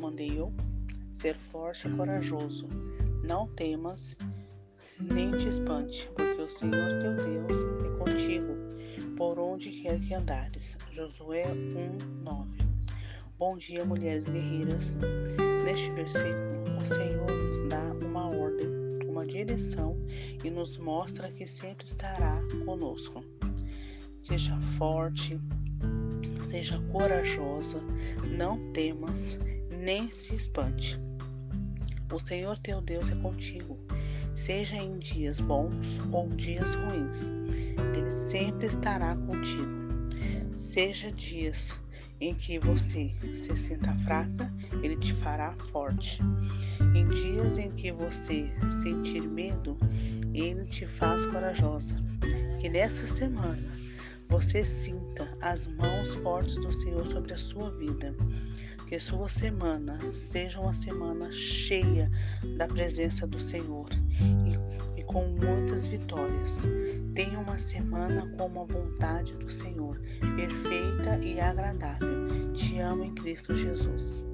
comandei eu? Ser forte e corajoso. Não temas, nem te espante, porque o Senhor teu Deus é contigo, por onde quer que andares. Josué 1, 9. Bom dia, mulheres guerreiras. Neste versículo, o Senhor nos dá uma ordem, uma direção e nos mostra que sempre estará conosco. Seja forte, seja corajosa, não temas, nem se espante. O Senhor teu Deus é contigo, seja em dias bons ou dias ruins, Ele sempre estará contigo. Seja dias em que você se sinta fraca, Ele te fará forte. Em dias em que você sentir medo, Ele te faz corajosa. Que nessa semana você sinta as mãos fortes do Senhor sobre a sua vida. Que sua semana seja uma semana cheia da presença do Senhor e, e com muitas vitórias. Tenha uma semana com a vontade do Senhor, perfeita e agradável. Te amo em Cristo Jesus.